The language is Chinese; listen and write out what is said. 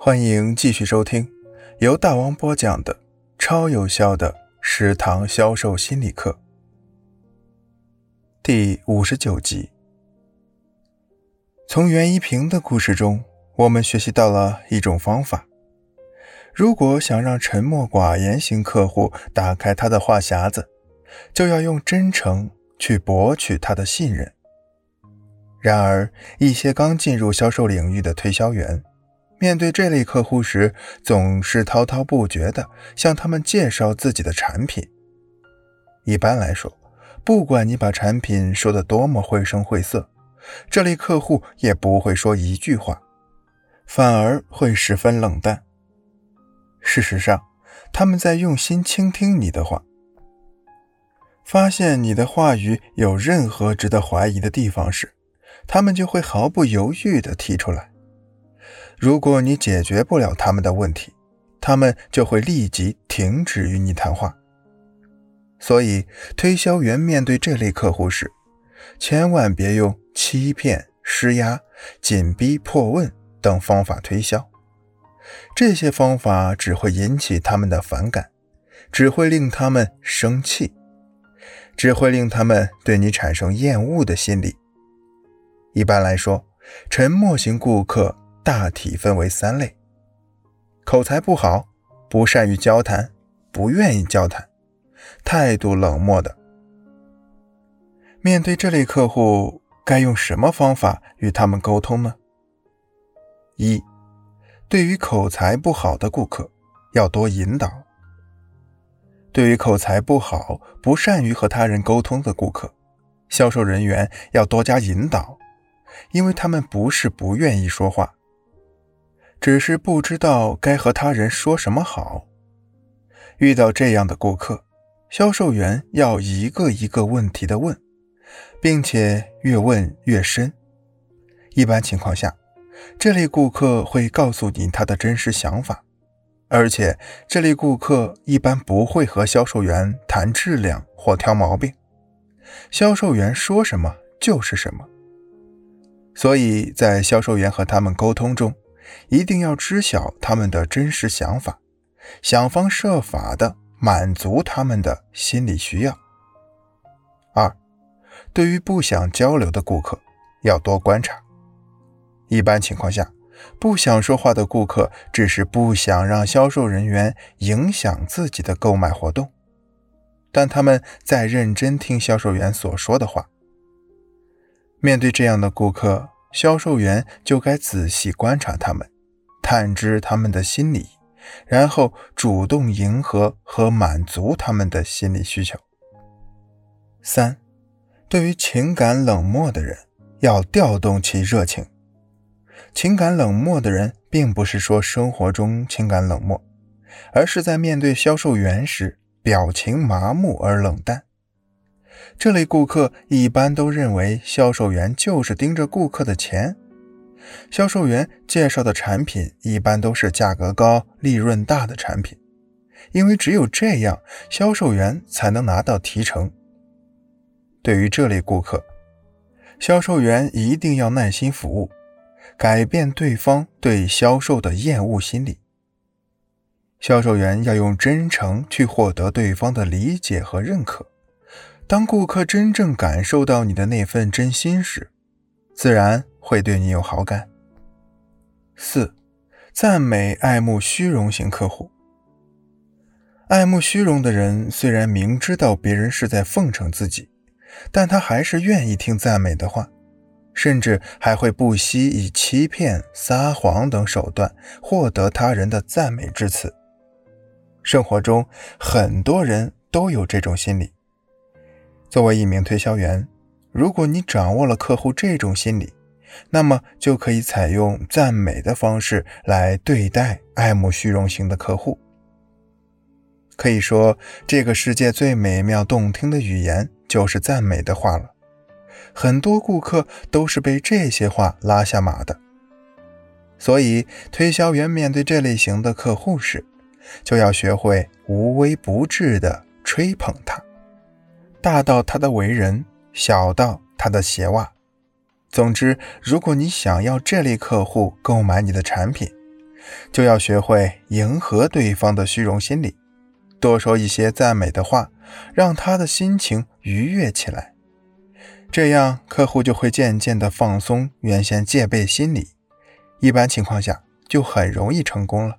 欢迎继续收听由大王播讲的超有效的食堂销售心理课第五十九集。从袁一平的故事中，我们学习到了一种方法：如果想让沉默寡言型客户打开他的话匣子，就要用真诚去博取他的信任。然而，一些刚进入销售领域的推销员。面对这类客户时，总是滔滔不绝地向他们介绍自己的产品。一般来说，不管你把产品说得多么绘声绘色，这类客户也不会说一句话，反而会十分冷淡。事实上，他们在用心倾听你的话，发现你的话语有任何值得怀疑的地方时，他们就会毫不犹豫地提出来。如果你解决不了他们的问题，他们就会立即停止与你谈话。所以，推销员面对这类客户时，千万别用欺骗、施压、紧逼、迫问等方法推销。这些方法只会引起他们的反感，只会令他们生气，只会令他们对你产生厌恶的心理。一般来说，沉默型顾客。大体分为三类：口才不好、不善于交谈、不愿意交谈、态度冷漠的。面对这类客户，该用什么方法与他们沟通呢？一、对于口才不好的顾客，要多引导。对于口才不好、不善于和他人沟通的顾客，销售人员要多加引导，因为他们不是不愿意说话。只是不知道该和他人说什么好。遇到这样的顾客，销售员要一个一个问题的问，并且越问越深。一般情况下，这类顾客会告诉你他的真实想法，而且这类顾客一般不会和销售员谈质量或挑毛病。销售员说什么就是什么，所以在销售员和他们沟通中。一定要知晓他们的真实想法，想方设法的满足他们的心理需要。二，对于不想交流的顾客，要多观察。一般情况下，不想说话的顾客只是不想让销售人员影响自己的购买活动，但他们在认真听销售员所说的话。面对这样的顾客。销售员就该仔细观察他们，探知他们的心理，然后主动迎合和满足他们的心理需求。三，对于情感冷漠的人，要调动其热情。情感冷漠的人，并不是说生活中情感冷漠，而是在面对销售员时，表情麻木而冷淡。这类顾客一般都认为销售员就是盯着顾客的钱，销售员介绍的产品一般都是价格高、利润大的产品，因为只有这样，销售员才能拿到提成。对于这类顾客，销售员一定要耐心服务，改变对方对销售的厌恶心理。销售员要用真诚去获得对方的理解和认可。当顾客真正感受到你的那份真心时，自然会对你有好感。四、赞美爱慕虚荣型客户。爱慕虚荣的人虽然明知道别人是在奉承自己，但他还是愿意听赞美的话，甚至还会不惜以欺骗、撒谎等手段获得他人的赞美之词。生活中很多人都有这种心理。作为一名推销员，如果你掌握了客户这种心理，那么就可以采用赞美的方式来对待爱慕虚荣型的客户。可以说，这个世界最美妙动听的语言就是赞美的话了。很多顾客都是被这些话拉下马的。所以，推销员面对这类型的客户时，就要学会无微不至地吹捧他。大到他的为人，小到他的鞋袜，总之，如果你想要这类客户购买你的产品，就要学会迎合对方的虚荣心理，多说一些赞美的话，让他的心情愉悦起来。这样，客户就会渐渐地放松原先戒备心理，一般情况下就很容易成功了。